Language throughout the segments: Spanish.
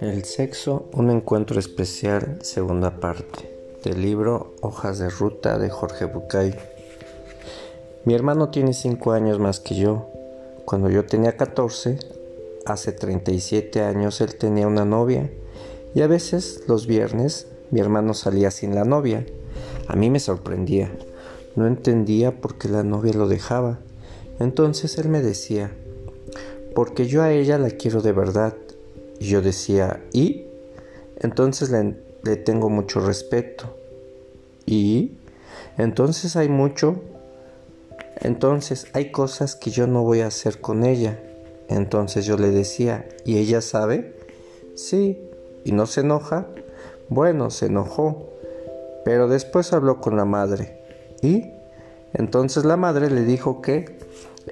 El sexo, un encuentro especial, segunda parte, del libro Hojas de Ruta de Jorge Bucay. Mi hermano tiene 5 años más que yo. Cuando yo tenía 14, hace 37 años él tenía una novia y a veces los viernes mi hermano salía sin la novia. A mí me sorprendía. No entendía por qué la novia lo dejaba. Entonces él me decía, porque yo a ella la quiero de verdad. Y yo decía, ¿y? Entonces le, le tengo mucho respeto. ¿Y? Entonces hay mucho. Entonces hay cosas que yo no voy a hacer con ella. Entonces yo le decía, ¿y ella sabe? Sí. ¿Y no se enoja? Bueno, se enojó. Pero después habló con la madre. ¿Y? Entonces la madre le dijo que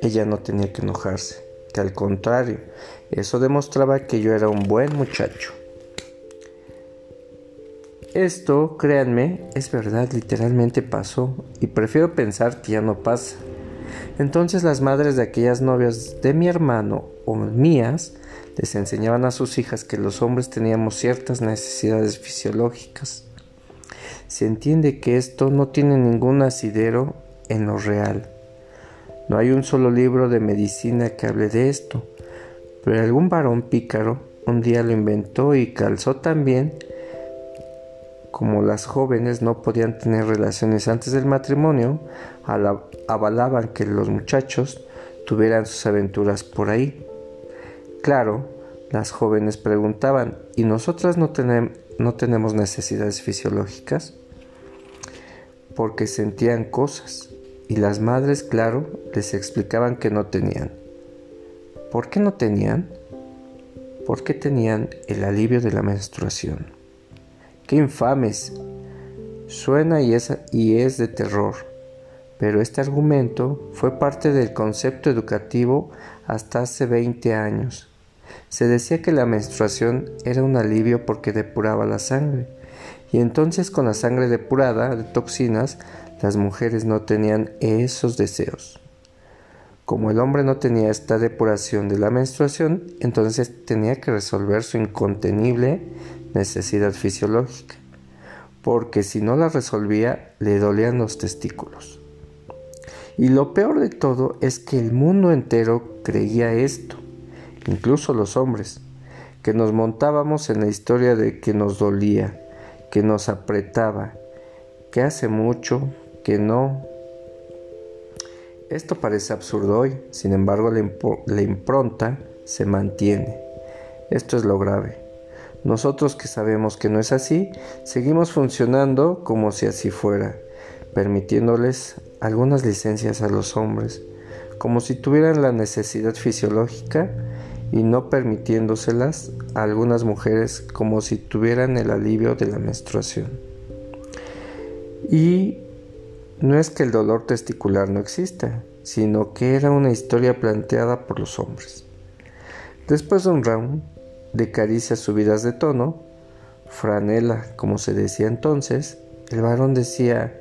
ella no tenía que enojarse, que al contrario, eso demostraba que yo era un buen muchacho. Esto, créanme, es verdad, literalmente pasó, y prefiero pensar que ya no pasa. Entonces las madres de aquellas novias de mi hermano o mías les enseñaban a sus hijas que los hombres teníamos ciertas necesidades fisiológicas. Se entiende que esto no tiene ningún asidero en lo real. No hay un solo libro de medicina que hable de esto, pero algún varón pícaro un día lo inventó y calzó también como las jóvenes no podían tener relaciones antes del matrimonio, avalaban que los muchachos tuvieran sus aventuras por ahí. Claro, las jóvenes preguntaban, ¿y nosotras no, no tenemos necesidades fisiológicas? Porque sentían cosas, y las madres, claro, les explicaban que no tenían. ¿Por qué no tenían? Porque tenían el alivio de la menstruación. ¡Qué infames! Suena y es, y es de terror, pero este argumento fue parte del concepto educativo hasta hace 20 años. Se decía que la menstruación era un alivio porque depuraba la sangre, y entonces con la sangre depurada de toxinas, las mujeres no tenían esos deseos. Como el hombre no tenía esta depuración de la menstruación, entonces tenía que resolver su incontenible necesidad fisiológica, porque si no la resolvía le dolían los testículos. Y lo peor de todo es que el mundo entero creía esto, incluso los hombres, que nos montábamos en la historia de que nos dolía, que nos apretaba, que hace mucho, que no. Esto parece absurdo hoy, sin embargo la, impronta se mantiene. Esto es lo grave. Nosotros que sabemos que no es así, seguimos funcionando como si así fuera, permitiéndoles algunas licencias a los hombres, como si tuvieran la necesidad fisiológica y no permitiéndoselas a algunas mujeres como si tuvieran el alivio de la menstruación. Y no es que el dolor testicular no exista, sino que era una historia planteada por los hombres. Después de un round, de caricias subidas de tono, franela, como se decía entonces, el varón decía,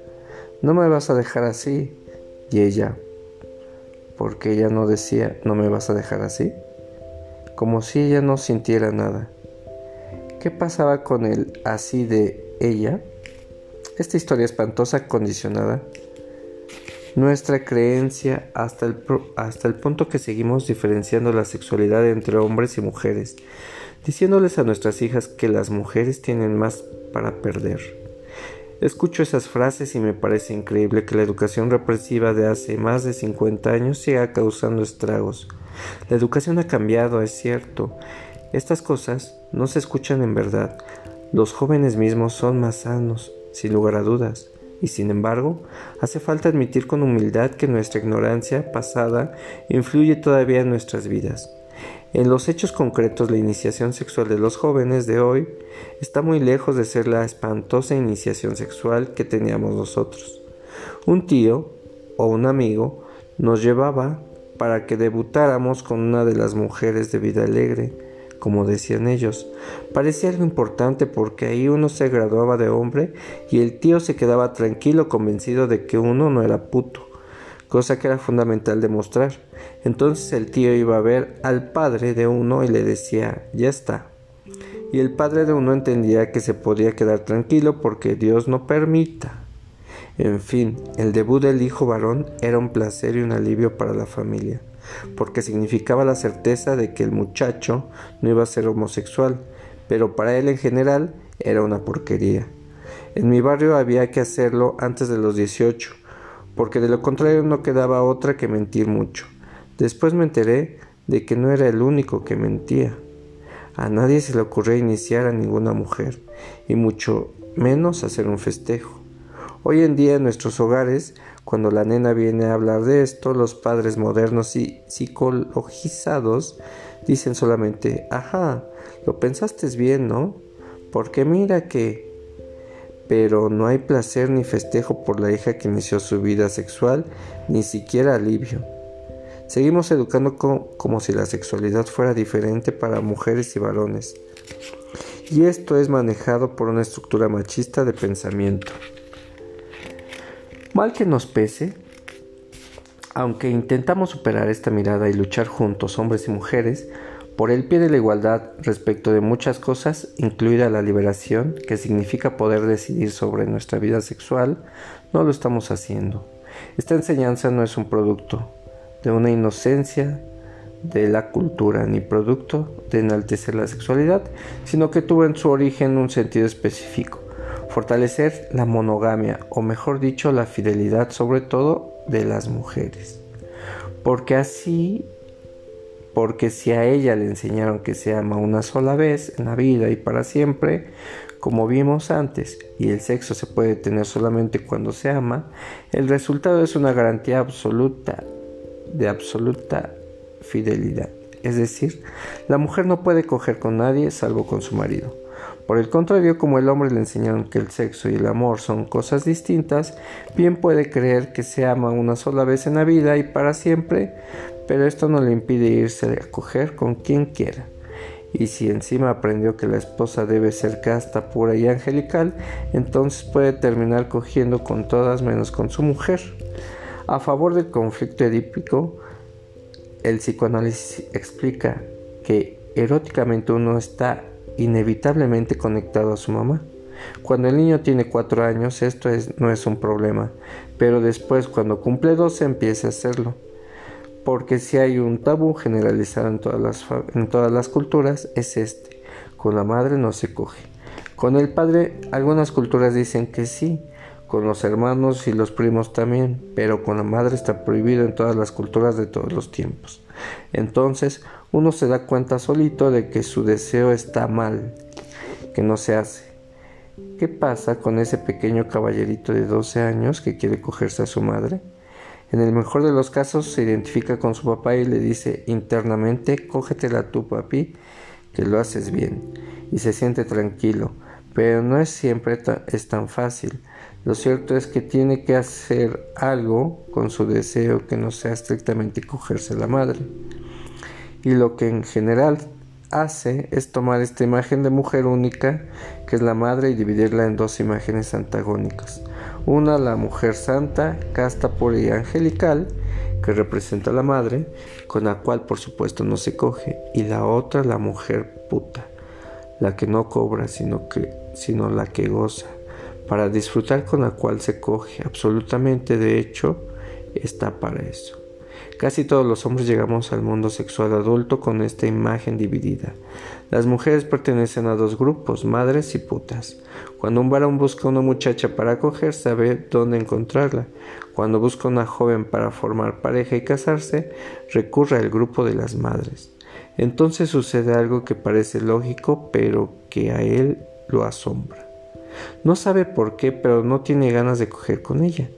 no me vas a dejar así, y ella, porque ella no decía, no me vas a dejar así, como si ella no sintiera nada. ¿Qué pasaba con el así de ella? Esta historia espantosa condicionada nuestra creencia hasta el, hasta el punto que seguimos diferenciando la sexualidad entre hombres y mujeres, diciéndoles a nuestras hijas que las mujeres tienen más para perder. Escucho esas frases y me parece increíble que la educación represiva de hace más de 50 años siga causando estragos. La educación ha cambiado, es cierto. Estas cosas no se escuchan en verdad. Los jóvenes mismos son más sanos, sin lugar a dudas. Y sin embargo, hace falta admitir con humildad que nuestra ignorancia pasada influye todavía en nuestras vidas. En los hechos concretos, la iniciación sexual de los jóvenes de hoy está muy lejos de ser la espantosa iniciación sexual que teníamos nosotros. Un tío o un amigo nos llevaba para que debutáramos con una de las mujeres de vida alegre, como decían ellos. Parecía algo importante porque ahí uno se graduaba de hombre y el tío se quedaba tranquilo convencido de que uno no era puto, cosa que era fundamental demostrar. Entonces el tío iba a ver al padre de uno y le decía, ya está. Y el padre de uno entendía que se podía quedar tranquilo porque Dios no permita. En fin, el debut del hijo varón era un placer y un alivio para la familia, porque significaba la certeza de que el muchacho no iba a ser homosexual, pero para él en general era una porquería. En mi barrio había que hacerlo antes de los 18, porque de lo contrario no quedaba otra que mentir mucho. Después me enteré de que no era el único que mentía. A nadie se le ocurrió iniciar a ninguna mujer, y mucho menos hacer un festejo. Hoy en día en nuestros hogares, cuando la nena viene a hablar de esto, los padres modernos y psicologizados dicen solamente, ajá, lo pensaste bien, ¿no? Porque mira que pero no hay placer ni festejo por la hija que inició su vida sexual, ni siquiera alivio. Seguimos educando como, si la sexualidad fuera diferente para mujeres y varones. Y esto es manejado por una estructura machista de pensamiento. Mal que nos pese, aunque intentamos superar esta mirada y luchar juntos, hombres y mujeres, por el pie de la igualdad respecto de muchas cosas, incluida la liberación, que significa poder decidir sobre nuestra vida sexual, no lo estamos haciendo. Esta enseñanza no es un producto de una inocencia de la cultura ni producto de enaltecer la sexualidad, sino que tuvo en su origen un sentido específico, fortalecer la monogamia, o mejor dicho, la fidelidad sobre todo de las mujeres. Porque así porque si a ella le enseñaron que se ama una sola vez en la vida y para siempre, como vimos antes, y el sexo se puede tener solamente cuando se ama, el resultado es una garantía absoluta de absoluta fidelidad. Es decir, la mujer no puede coger con nadie salvo con su marido. Por el contrario, como el hombre le enseñaron que el sexo y el amor son cosas distintas, bien puede creer que se ama una sola vez en la vida y para siempre, pero esto no le impide irse a coger con quien quiera. Y si encima aprendió que la esposa debe ser casta, pura y angelical, entonces puede terminar cogiendo con todas menos con su mujer. A favor del conflicto edípico, el psicoanálisis explica que eróticamente uno está inevitablemente conectado a su mamá. Cuando el niño tiene cuatro años esto no es un problema, pero después cuando cumple 12 empieza a hacerlo porque si hay un tabú generalizado en todas las, en todas las culturas es este, con la madre no se coge. Con el padre algunas culturas dicen que sí, con los hermanos y los primos también, pero con la madre está prohibido en todas las culturas de todos los tiempos. Entonces uno se da cuenta solito de que su deseo está mal, que no se hace. ¿Qué pasa con ese pequeño caballerito de 12 años que quiere cogerse a su madre? En el mejor de los casos se identifica con su papá y le dice internamente, cógetela tú papi, que lo haces bien, y se siente tranquilo, pero no es siempre es tan fácil. Lo cierto es que tiene que hacer algo con su deseo que no sea estrictamente cogerse la madre. Y lo que en general hace es tomar esta imagen de mujer única, que es la madre, y dividirla en dos imágenes antagónicas. Una, la mujer santa, casta, pura y angelical, que representa a la madre, con la cual por supuesto no se coge, y la otra, la mujer puta, la que no cobra, sino, que, sino la que goza, para disfrutar con la cual se coge, absolutamente de hecho, está para eso. Casi todos los hombres llegamos al mundo sexual adulto con esta imagen dividida. Las mujeres pertenecen a dos grupos, madres y putas. Cuando un varón busca una muchacha para acoger, sabe dónde encontrarla. Cuando busca una joven para formar pareja y casarse, recurre al grupo de las madres. Entonces sucede algo que parece lógico, pero que a él lo asombra. No sabe por qué, pero no tiene ganas de coger con ella.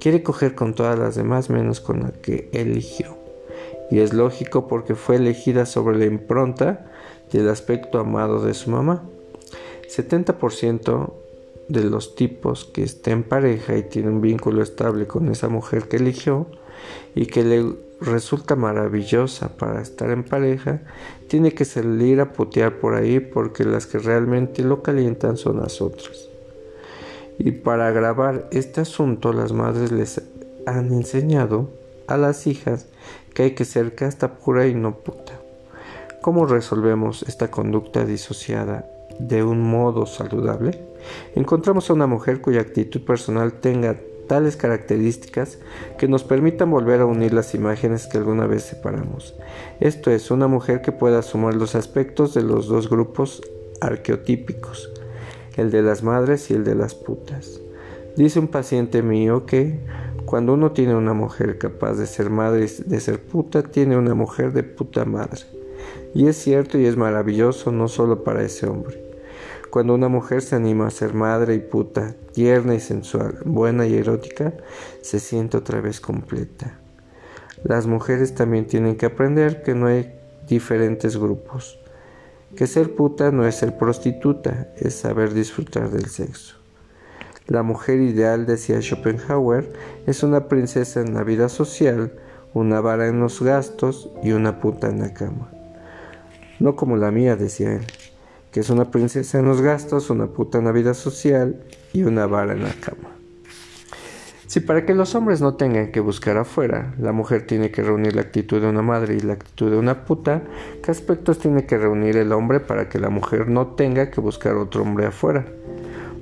Quiere coger con todas las demás menos con la que eligió. Y es lógico porque fue elegida sobre la impronta del aspecto amado de su mamá. 70% de los tipos que estén en pareja y tienen un vínculo estable con esa mujer que eligió y que le resulta maravillosa para estar en pareja, tiene que salir a putear por ahí porque las que realmente lo calientan son las otras. Y para agravar este asunto, las madres les han enseñado a las hijas que hay que ser casta pura y no puta. ¿Cómo resolvemos esta conducta disociada de un modo saludable? Encontramos a una mujer cuya actitud personal tenga tales características que nos permitan volver a unir las imágenes que alguna vez separamos. Esto es, una mujer que pueda sumar los aspectos de los dos grupos arqueotípicos, el de las madres y el de las putas. Dice un paciente mío que cuando uno tiene una mujer capaz de ser madre y de ser puta, tiene una mujer de puta madre. Y es cierto y es maravilloso no solo para ese hombre. Cuando una mujer se anima a ser madre y puta, tierna y sensual, buena y erótica, se siente otra vez completa. Las mujeres también tienen que aprender que no hay diferentes grupos, que ser puta no es ser prostituta, es saber disfrutar del sexo. La mujer ideal, decía Schopenhauer, es una princesa en la vida social, una vara en los gastos y una puta en la cama. No como la mía, decía él que es una princesa en los gastos, una puta en la vida social y una vara en la cama. Si para que los hombres no tengan que buscar afuera, la mujer tiene que reunir la actitud de una madre y la actitud de una puta, ¿qué aspectos tiene que reunir el hombre para que la mujer no tenga que buscar otro hombre afuera?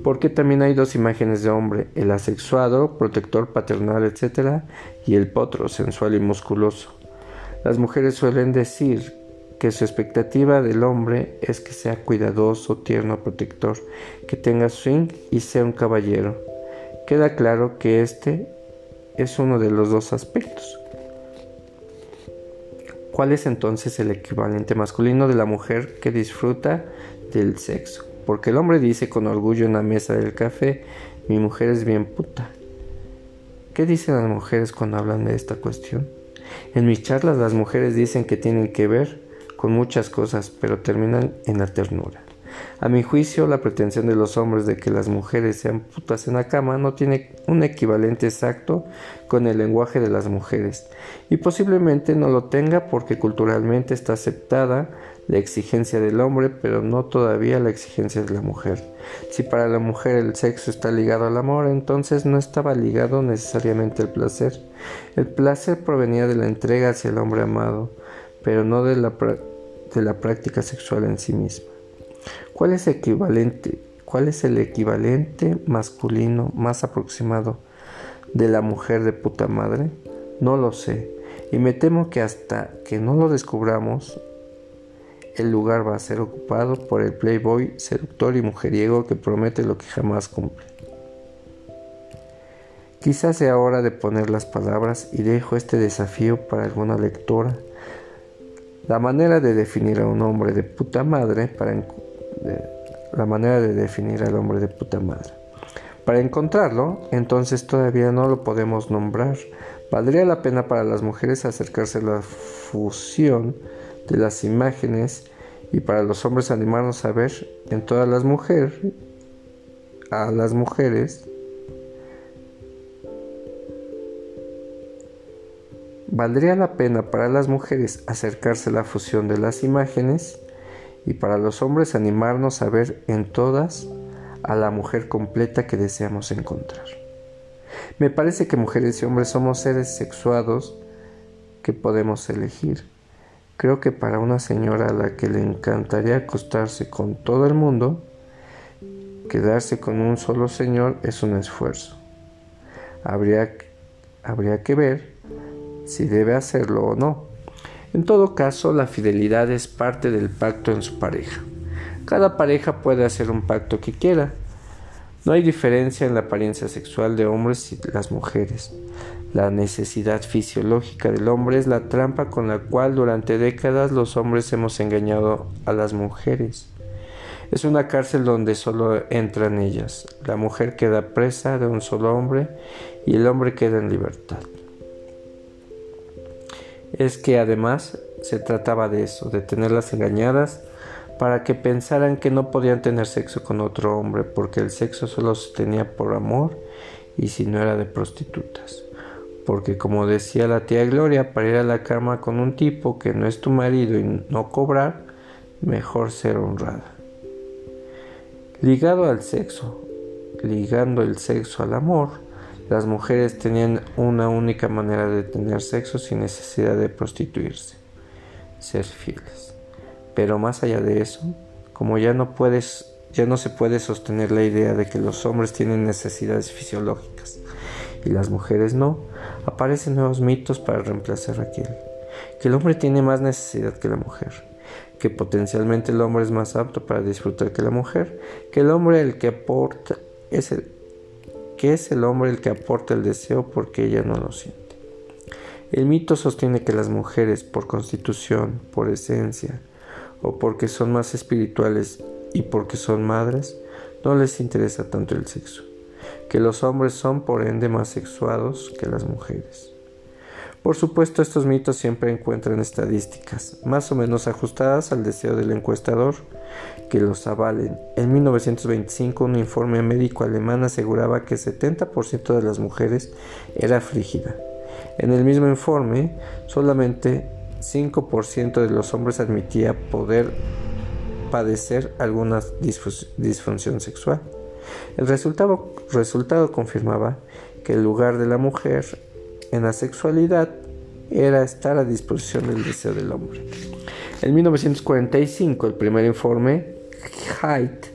Porque también hay dos imágenes de hombre, el asexuado, protector paternal, etc., y el potro, sensual y musculoso. Las mujeres suelen decir que su expectativa del hombre es que sea cuidadoso, tierno, protector, que tenga swing y sea un caballero. Queda claro que este es uno de los dos aspectos. ¿Cuál es entonces el equivalente masculino de la mujer que disfruta del sexo? Porque el hombre dice con orgullo en la mesa del café, mi mujer es bien puta. ¿Qué dicen las mujeres cuando hablan de esta cuestión? En mis charlas las mujeres dicen que tienen que ver con muchas cosas, pero terminan en la ternura. A mi juicio, la pretensión de los hombres de que las mujeres sean putas en la cama no tiene un equivalente exacto con el lenguaje de las mujeres, y posiblemente no lo tenga porque culturalmente está aceptada la exigencia del hombre, pero no todavía la exigencia de la mujer. Si para la mujer el sexo está ligado al amor, entonces no estaba ligado necesariamente al placer. El placer provenía de la entrega hacia el hombre amado, pero no de la, de la práctica sexual en sí misma. ¿Cuál es, equivalente, ¿Cuál es el equivalente masculino más aproximado de la mujer de puta madre? No lo sé, y me temo que hasta que no lo descubramos, el lugar va a ser ocupado por el playboy seductor y mujeriego que promete lo que jamás cumple. Quizás sea hora de poner las palabras y dejo este desafío para alguna lectora la manera de definir a un hombre de puta madre para la manera de definir al hombre de puta madre. Para encontrarlo, entonces todavía no lo podemos nombrar. Valdría la pena para las mujeres acercarse a la fusión de las imágenes y para los hombres animarnos a ver en todas las mujeres a las mujeres Valdría la pena para las mujeres acercarse a la fusión de las imágenes y para los hombres animarnos a ver en todas a la mujer completa que deseamos encontrar. Me parece que mujeres y hombres somos seres sexuados que podemos elegir. Creo que para una señora a la que le encantaría acostarse con todo el mundo, quedarse con un solo señor es un esfuerzo. Habría, habría que ver si debe hacerlo o no. En todo caso, la fidelidad es parte del pacto en su pareja. Cada pareja puede hacer un pacto que quiera. No hay diferencia en la apariencia sexual de hombres y las mujeres. La necesidad fisiológica del hombre es la trampa con la cual durante décadas los hombres hemos engañado a las mujeres. Es una cárcel donde solo entran ellas. La mujer queda presa de un solo hombre y el hombre queda en libertad es que además se trataba de eso, de tenerlas engañadas para que pensaran que no podían tener sexo con otro hombre porque el sexo solo se tenía por amor y si no era de prostitutas. Porque como decía la tía Gloria, para ir a la cama con un tipo que no es tu marido y no cobrar, mejor ser honrada. Ligado al sexo, ligando el sexo al amor, Las mujeres tenían una única manera de tener sexo sin necesidad de prostituirse, ser fieles. Pero más allá de eso, como ya no puedes, ya no se puede sostener la idea de que los hombres tienen necesidades fisiológicas y las mujeres no, aparecen nuevos mitos para reemplazar aquel. Que el hombre tiene más necesidad que la mujer, que potencialmente el hombre es más apto para disfrutar que la mujer, que el hombre el que aporta es el que es el hombre el que aporta el deseo porque ella no lo siente. El mito sostiene que las mujeres, por constitución, por esencia, o porque son más espirituales y porque son madres, no les interesa tanto el sexo, que los hombres son por ende más sexuados que las mujeres. Por supuesto, estos mitos siempre encuentran estadísticas más o menos ajustadas al deseo del encuestador que los avalen. En 1925 un informe médico alemán aseguraba que 70% de las mujeres era frígida. En el mismo informe, solamente 5% de los hombres admitía poder padecer alguna disfunción sexual. El resultado, resultado confirmaba que el lugar de la mujer en la sexualidad era estar a disposición del deseo del hombre. En 1945, el primer informe, Haidt,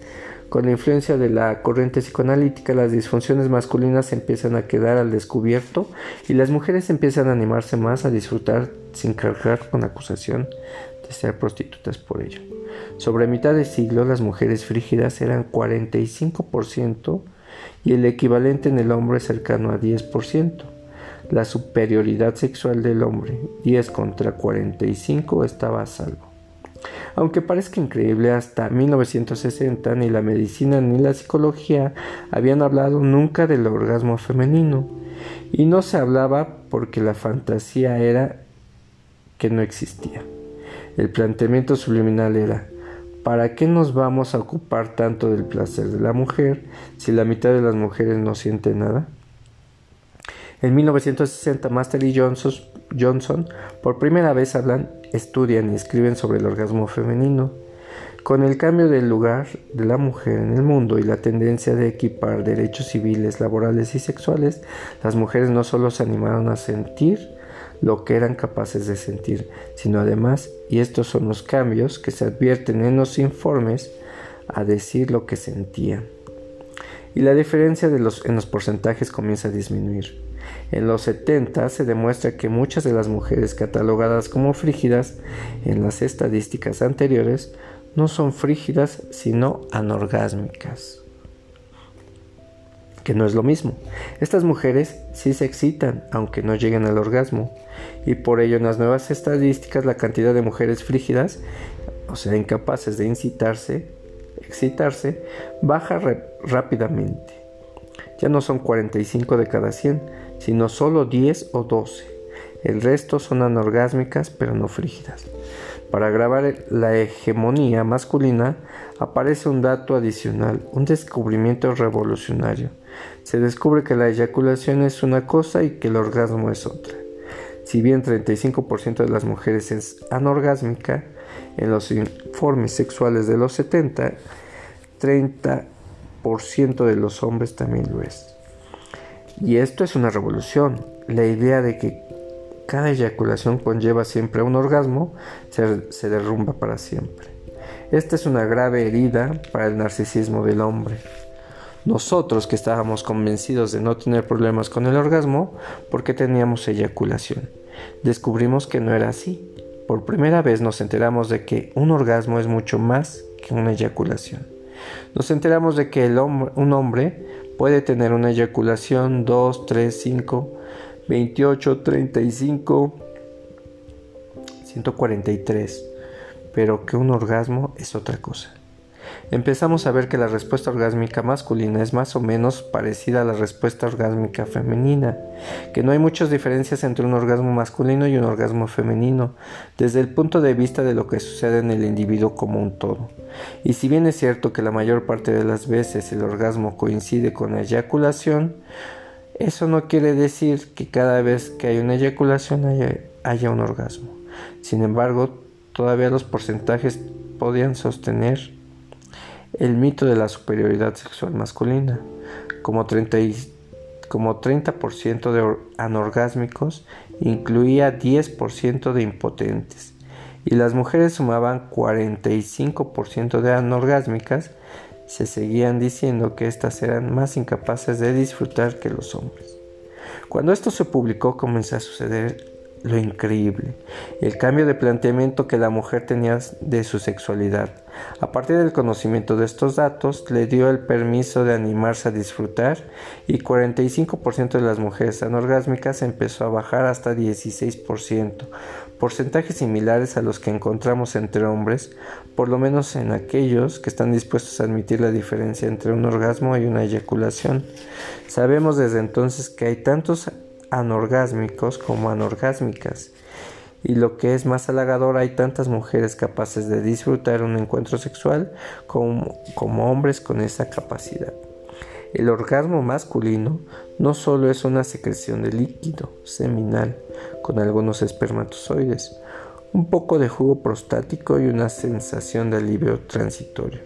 con la influencia de la corriente psicoanalítica, las disfunciones masculinas empiezan a quedar al descubierto y las mujeres empiezan a animarse más a disfrutar sin cargar con acusación de ser prostitutas por ello. Sobre mitad de siglo, las mujeres frígidas eran 45% y el equivalente en el hombre cercano a 10%. La superioridad sexual del hombre, 10 contra 45, estaba a salvo. Aunque parezca increíble, hasta 1960 ni la medicina ni la psicología habían hablado nunca del orgasmo femenino. Y no se hablaba porque la fantasía era que no existía. El planteamiento subliminal era, ¿para qué nos vamos a ocupar tanto del placer de la mujer si la mitad de las mujeres no siente nada? En 1960, Master y Johnson, por primera vez hablan, estudian y escriben sobre el orgasmo femenino. Con el cambio del lugar de la mujer en el mundo y la tendencia de equipar derechos civiles, laborales y sexuales, las mujeres no solo se animaron a sentir lo que eran capaces de sentir, sino además, y estos son los cambios que se advierten en los informes, a decir lo que sentían. Y la diferencia en los porcentajes comienza a disminuir. En los 70 se demuestra que muchas de las mujeres catalogadas como frígidas en las estadísticas anteriores no son frígidas sino anorgásmicas. Que no es lo mismo. Estas mujeres sí se excitan aunque no lleguen al orgasmo y por ello en las nuevas estadísticas la cantidad de mujeres frígidas, o sea, incapaces de incitarse, excitarse, baja rápidamente. Ya no son 45 de cada 100, sino solo 10 o 12. El resto son anorgásmicas pero no frígidas. Para grabar la hegemonía masculina aparece un dato adicional, un descubrimiento revolucionario. Se descubre que la eyaculación es una cosa y que el orgasmo es otra. Si bien 35% de las mujeres es anorgásmica, en los informes sexuales de los 70, 30% de los hombres también lo es. Y esto es una revolución. La idea de que cada eyaculación conlleva siempre un orgasmo se, derrumba para siempre. Esta es una grave herida para el narcisismo del hombre. Nosotros que estábamos convencidos de no tener problemas con el orgasmo porque teníamos eyaculación, descubrimos que no era así. Por primera vez nos enteramos de que un orgasmo es mucho más que una eyaculación. Nos enteramos de que un hombre Puede tener una eyaculación 2, 3, 5, 28, 35, 143, pero que un orgasmo es otra cosa. Empezamos a ver que la respuesta orgásmica masculina es más o menos parecida a la respuesta orgásmica femenina, que no hay muchas diferencias entre un orgasmo masculino y un orgasmo femenino, desde el punto de vista de lo que sucede en el individuo como un todo. Y si bien es cierto que la mayor parte de las veces el orgasmo coincide con la eyaculación, eso no quiere decir que cada vez que hay una eyaculación haya, haya un orgasmo. Sin embargo, todavía los porcentajes podían sostener el mito de la superioridad sexual masculina, como, como 30% de anorgásmicos incluía 10% de impotentes y las mujeres sumaban 45% de anorgásmicas, se seguían diciendo que éstas eran más incapaces de disfrutar que los hombres. Cuando esto se publicó comenzó a suceder lo increíble, el cambio de planteamiento que la mujer tenía de su sexualidad. A partir del conocimiento de estos datos, le dio el permiso de animarse a disfrutar y 45% de las mujeres anorgásmicas empezó a bajar hasta 16%, porcentajes similares a los que encontramos entre hombres, por lo menos en aquellos que están dispuestos a admitir la diferencia entre un orgasmo y una eyaculación. Sabemos desde entonces que hay tantos anorgásmicos como anorgásmicas. Y lo que es más halagador, hay tantas mujeres capaces de disfrutar un encuentro sexual como, como hombres con esa capacidad. El orgasmo masculino no solo es una secreción de líquido seminal con algunos espermatozoides, un poco de jugo prostático y una sensación de alivio transitorio.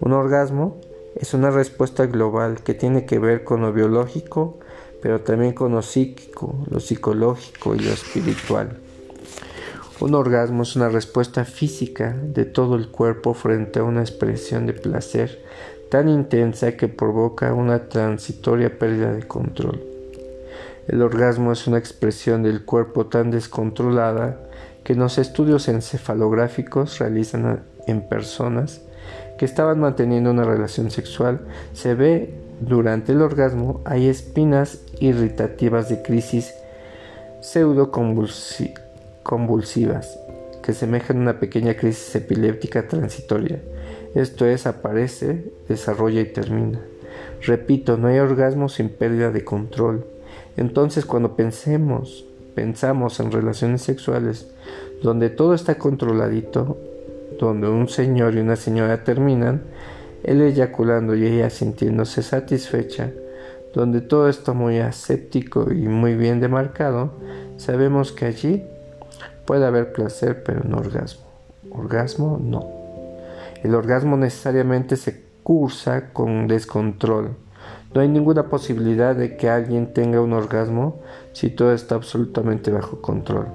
Un orgasmo es una respuesta global que tiene que ver con lo biológico, pero también con lo psíquico, lo psicológico y lo espiritual. Un orgasmo es una respuesta física de todo el cuerpo frente a una expresión de placer tan intensa que provoca una transitoria pérdida de control. El orgasmo es una expresión del cuerpo tan descontrolada que los estudios encefalográficos realizan en personas que estaban manteniendo una relación sexual se ve durante el orgasmo hay espinas irritativas de crisis pseudoconvulsivas que semejan una pequeña crisis epiléptica transitoria. Esto es, aparece, desarrolla y termina. Repito, no hay orgasmo sin pérdida de control. Entonces, cuando pensemos, pensamos en relaciones sexuales donde todo está controladito, donde un señor y una señora terminan, él eyaculando y ella sintiéndose satisfecha, donde todo está muy aséptico y muy bien demarcado, sabemos que allí puede haber placer pero no orgasmo. Orgasmo no. El orgasmo necesariamente se cursa con descontrol. No hay ninguna posibilidad de que alguien tenga un orgasmo si todo está absolutamente bajo control.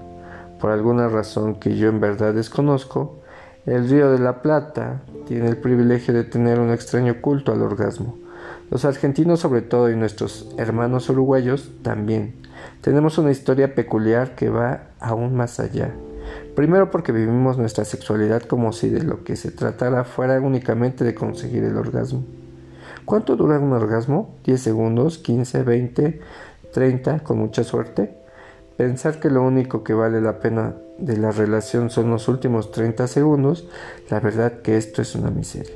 Por alguna razón que yo en verdad desconozco, el Río de la Plata tiene el privilegio de tener un extraño culto al orgasmo. Los argentinos sobre todo y nuestros hermanos uruguayos también. Tenemos una historia peculiar que va aún más allá. Primero porque vivimos nuestra sexualidad como si de lo que se tratara fuera únicamente de conseguir el orgasmo. ¿Cuánto dura un orgasmo? ¿10 segundos? ¿15? ¿20? ¿30? ¿Con mucha suerte? Pensar que lo único que vale la pena de la relación son los últimos 30 segundos, la verdad que esto es una miseria.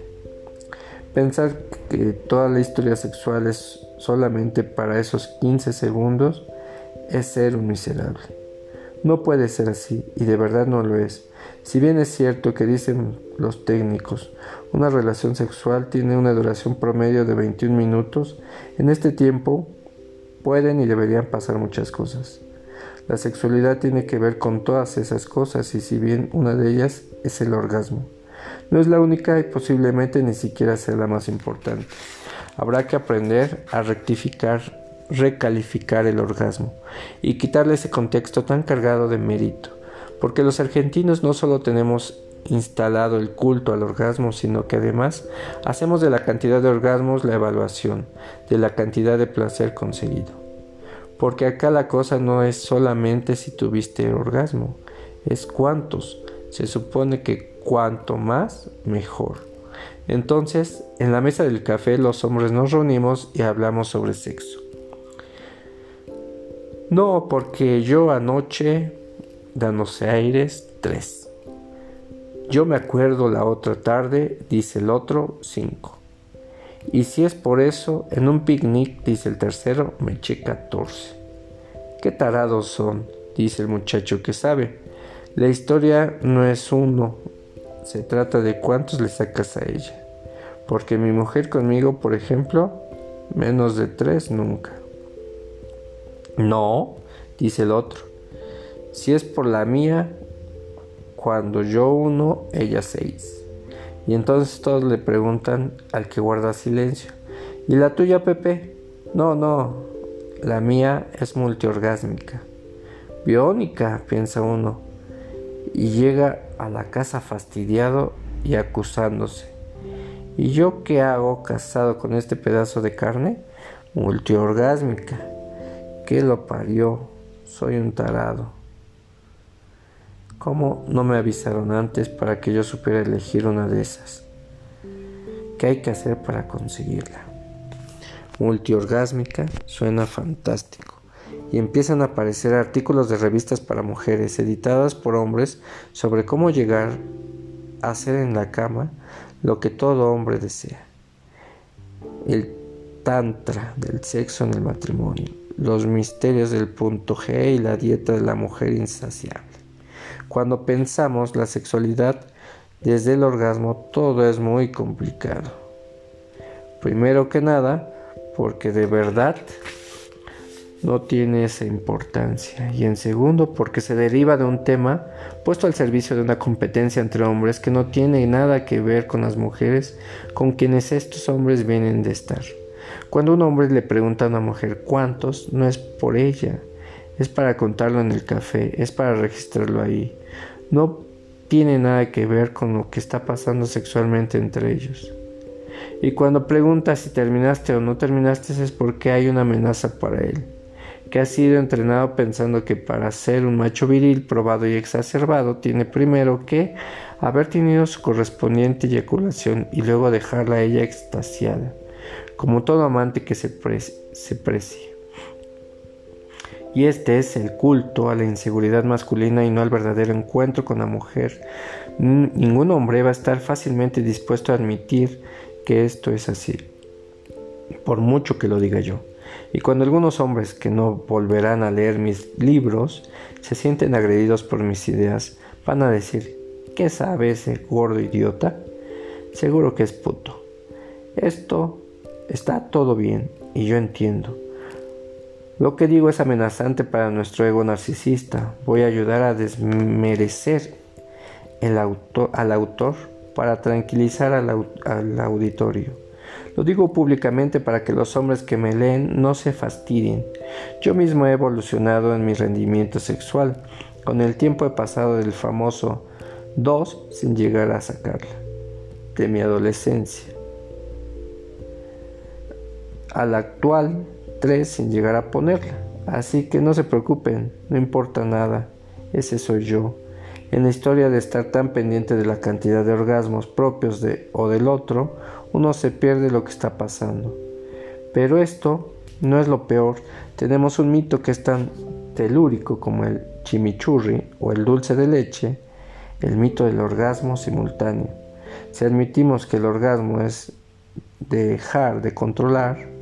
Pensar que toda la historia sexual es solamente para esos 15 segundos es ser un miserable. No puede ser así y de verdad no lo es. Si bien es cierto que dicen los técnicos, una relación sexual tiene una duración promedio de 21 minutos, en este tiempo pueden y deberían pasar muchas cosas. La sexualidad tiene que ver con todas esas cosas y si bien una de ellas es el orgasmo. No es la única y posiblemente ni siquiera sea la más importante. Habrá que aprender a rectificar, recalificar el orgasmo y quitarle ese contexto tan cargado de mérito. Porque los argentinos no solo tenemos instalado el culto al orgasmo, sino que además hacemos de la cantidad de orgasmos la evaluación de la cantidad de placer conseguido. Porque acá la cosa no es solamente si tuviste orgasmo, es cuántos. Se supone que cuanto más, mejor. Entonces, en la mesa del café los hombres nos reunimos y hablamos sobre sexo. No, porque yo anoche, dándose aires, tres. Yo me acuerdo la otra tarde, dice el otro, cinco. Y si es por eso, en un picnic, dice el tercero, me eché 14. Qué tarados son, dice el muchacho que sabe. La historia no es uno, se trata de cuántos le sacas a ella. Porque mi mujer conmigo, por ejemplo, menos de tres nunca. No, dice el otro. Si es por la mía, cuando yo uno, ella seis. Y entonces todos le preguntan al que guarda silencio. ¿Y la tuya, Pepe? No, no, la mía es multiorgásmica. Biónica, piensa uno, y llega a la casa fastidiado y acusándose. ¿Y yo qué hago casado con este pedazo de carne? Multiorgásmica. ¿Qué lo parió? Soy un tarado. ¿Cómo no me avisaron antes para que yo supiera elegir una de esas? ¿Qué hay que hacer para conseguirla? Multiorgásmica suena fantástico y empiezan a aparecer artículos de revistas para mujeres editadas por hombres sobre cómo llegar a hacer en la cama lo que todo hombre desea. El tantra del sexo en el matrimonio, los misterios del punto G y la dieta de la mujer insaciable. Cuando pensamos la sexualidad desde el orgasmo, todo es muy complicado. Primero que nada, porque de verdad no tiene esa importancia. Y en segundo, porque se deriva de un tema puesto al servicio de una competencia entre hombres que no tiene nada que ver con las mujeres con quienes estos hombres vienen de estar. Cuando un hombre le pregunta a una mujer cuántos, no es por ella, es para contarlo en el café, es para registrarlo ahí. No tiene nada que ver con lo que está pasando sexualmente entre ellos. Y cuando pregunta si terminaste o no terminaste es porque hay una amenaza para él, que ha sido entrenado pensando que para ser un macho viril probado y exacerbado tiene primero que haber tenido su correspondiente eyaculación y luego dejarla a ella extasiada, como todo amante que se, se precie. Y este es el culto a la inseguridad masculina y no al verdadero encuentro con la mujer. Ningún hombre va a estar fácilmente dispuesto a admitir que esto es así, por mucho que lo diga yo. Y cuando algunos hombres que no volverán a leer mis libros se sienten agredidos por mis ideas, van a decir, ¿qué sabe ese gordo idiota? Seguro que es puto. Esto está todo bien y yo entiendo. Lo que digo es amenazante para nuestro ego narcisista. Voy a ayudar a desmerecer el al autor para tranquilizar al, al auditorio. Lo digo públicamente para que los hombres que me leen no se fastidien. Yo mismo he evolucionado en mi rendimiento sexual. Con el tiempo he pasado del famoso 2 sin llegar a sacarla, de mi adolescencia, al actual sin llegar a ponerla. Así que no se preocupen, no importa nada, ese soy yo. En la historia de estar tan pendiente de la cantidad de orgasmos propios de o del otro, uno se pierde lo que está pasando. Pero esto no es lo peor. Tenemos un mito que es tan telúrico como el chimichurri o el dulce de leche, el mito del orgasmo simultáneo. Si admitimos que el orgasmo es dejar de controlar,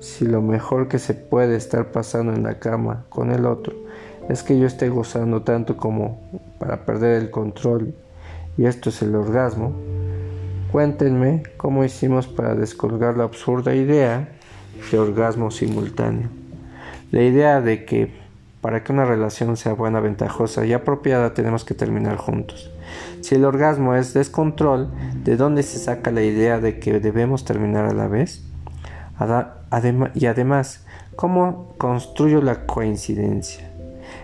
si lo mejor que se puede estar pasando en la cama con el otro es que yo esté gozando tanto como para perder el control y esto es el orgasmo, cuéntenme cómo hicimos para descolgar la absurda idea de orgasmo simultáneo. La idea de que para que una relación sea buena, ventajosa y apropiada tenemos que terminar juntos. Si el orgasmo es descontrol, ¿de dónde se saca la idea de que debemos terminar a la vez? Y además, ¿cómo construyo la coincidencia?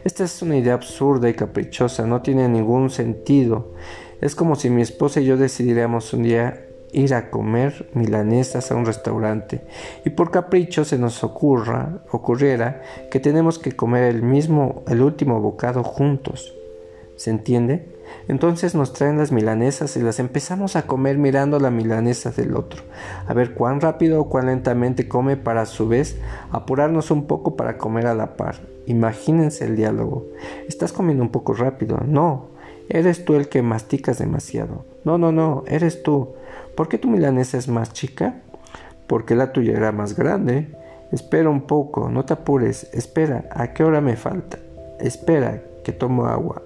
Esta es una idea absurda y caprichosa, no tiene ningún sentido. Es como si mi esposa y yo decidiéramos un día ir a comer milanesas a un restaurante y por capricho se nos ocurra, ocurriera que tenemos que comer el mismo, el último bocado juntos. ¿Se entiende? Entonces nos traen las milanesas y las empezamos a comer mirando la milanesa del otro, a ver cuán rápido o cuán lentamente come para a su vez apurarnos un poco para comer a la par. Imagínense el diálogo. Estás comiendo un poco rápido. No, eres tú el que masticas demasiado. No, no, no, eres tú. ¿Por qué tu milanesa es más chica? Porque la tuya era más grande. Espera un poco, no te apures. Espera, ¿a qué hora me falta? Espera, que tomo agua.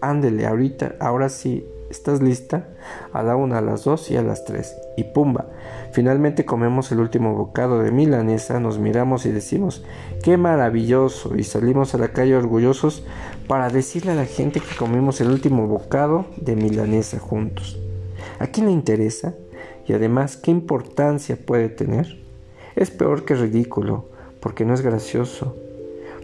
Ándele, ahorita, ahora sí, ¿estás lista? A la una, a las dos y a las tres. Y pumba. Finalmente comemos el último bocado de milanesa, nos miramos y decimos, ¡qué maravilloso! Y salimos a la calle orgullosos para decirle a la gente que comimos el último bocado de milanesa juntos. ¿A quién le interesa? Y además, ¿qué importancia puede tener? Es peor que ridículo, porque no es gracioso,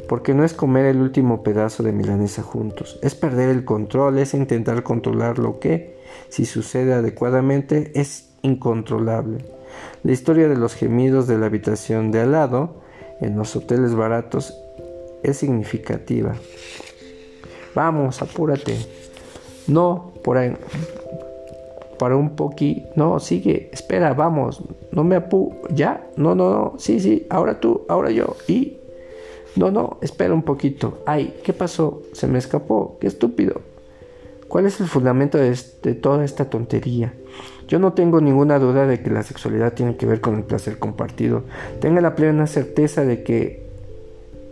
porque no es comer el último pedazo de milanesa juntos, es perder el control, es intentar controlar lo que, si sucede adecuadamente, es incontrolable. La historia de los gemidos de la habitación de al lado, en los hoteles baratos, es significativa. Vamos, apúrate. No, por ahí. Para un poquito. No, sigue. Espera, vamos. No me apú. ¿Ya? No, no, no. Sí, sí. Ahora tú, ahora yo. Y. No, no. Espera un poquito. Ay, ¿qué pasó? Se me escapó. Qué estúpido. ¿Cuál es el fundamento de, toda esta tontería? Yo no tengo ninguna duda de que la sexualidad tiene que ver con el placer compartido. Tenga la plena certeza de que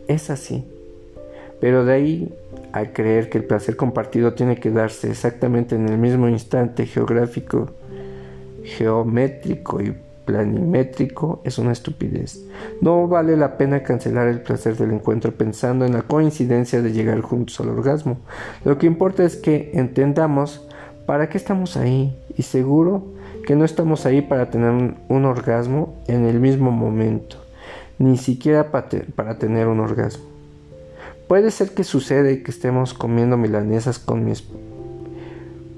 es así. Pero de ahí a creer que el placer compartido tiene que darse exactamente en el mismo instante geográfico, geométrico y planimétrico es una estupidez. No vale la pena cancelar el placer del encuentro pensando en la coincidencia de llegar juntos al orgasmo. Lo que importa es que entendamos para qué estamos ahí y seguro que no estamos ahí para tener un, orgasmo en el mismo momento, ni siquiera para tener un orgasmo. Puede ser que suceda que estemos comiendo milanesas con mi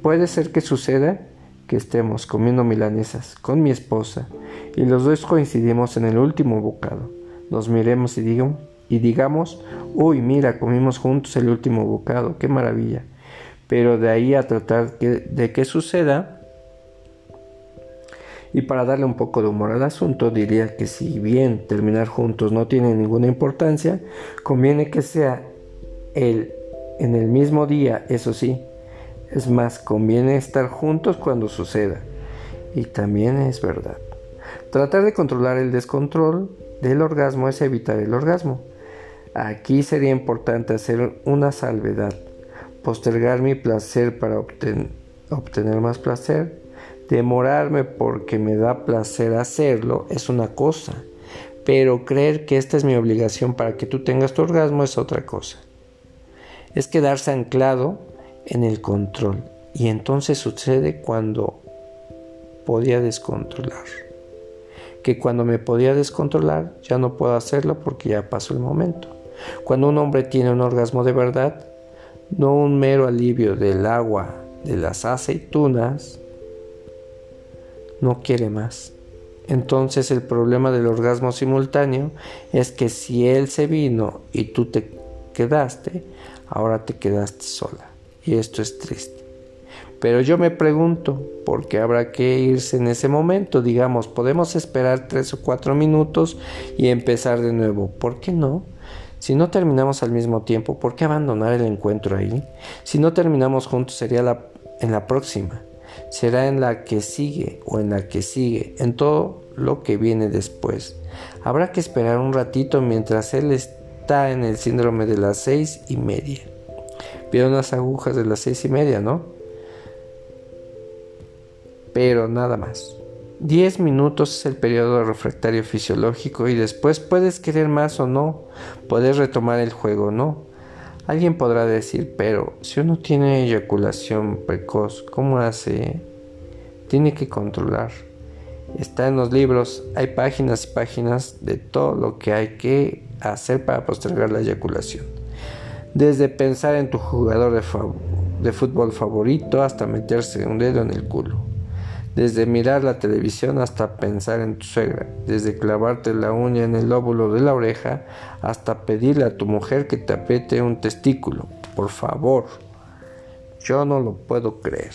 Puede ser que suceda que estemos comiendo milanesas con mi esposa y los dos coincidimos en el último bocado. Nos miremos y, y digamos, uy, mira, comimos juntos el último bocado, qué maravilla. Pero de ahí a tratar de que suceda, y para darle un poco de humor al asunto, diría que si bien terminar juntos no tiene ninguna importancia, conviene que sea el, en el mismo día, eso sí. Es más, conviene estar juntos cuando suceda. Y también es verdad. Tratar de controlar el descontrol del orgasmo es evitar el orgasmo. Aquí sería importante hacer una salvedad. Postergar mi placer para obtener más placer Demorarme porque me da placer hacerlo es una cosa, pero creer que esta es mi obligación para que tú tengas tu orgasmo es otra cosa. Es quedarse anclado en el control y entonces sucede cuando podía descontrolar. Que cuando me podía descontrolar ya no puedo hacerlo porque ya pasó el momento. Cuando un hombre tiene un orgasmo de verdad, no un mero alivio del agua de las aceitunas, no quiere más. Entonces el problema del orgasmo simultáneo es que si él se vino y tú te quedaste, ahora te quedaste sola. Y esto es triste. Pero yo me pregunto, ¿por qué habrá que irse en ese momento? Digamos, podemos esperar tres o cuatro minutos y empezar de nuevo. ¿Por qué no? Si no terminamos al mismo tiempo, ¿por qué abandonar el encuentro ahí? Si no terminamos juntos sería la, en la próxima será en la que sigue o en la que sigue, en todo lo que viene después. Habrá que esperar un ratito mientras él está en el síndrome de las seis y media. Vieron las agujas de las seis y media, ¿no? Pero nada más. Diez minutos es el periodo refractario fisiológico y después puedes querer más o no, puedes retomar el juego o no. Alguien podrá decir, pero si uno tiene eyaculación precoz, ¿cómo hace? Tiene que controlar. Está en los libros, hay páginas y páginas de todo lo que hay que hacer para postergar la eyaculación. Desde pensar en tu jugador de, fútbol favorito hasta meterse un dedo en el culo desde mirar la televisión hasta pensar en tu suegra, desde clavarte la uña en el lóbulo de la oreja hasta pedirle a tu mujer que te apriete un testículo. Por favor, yo no lo puedo creer.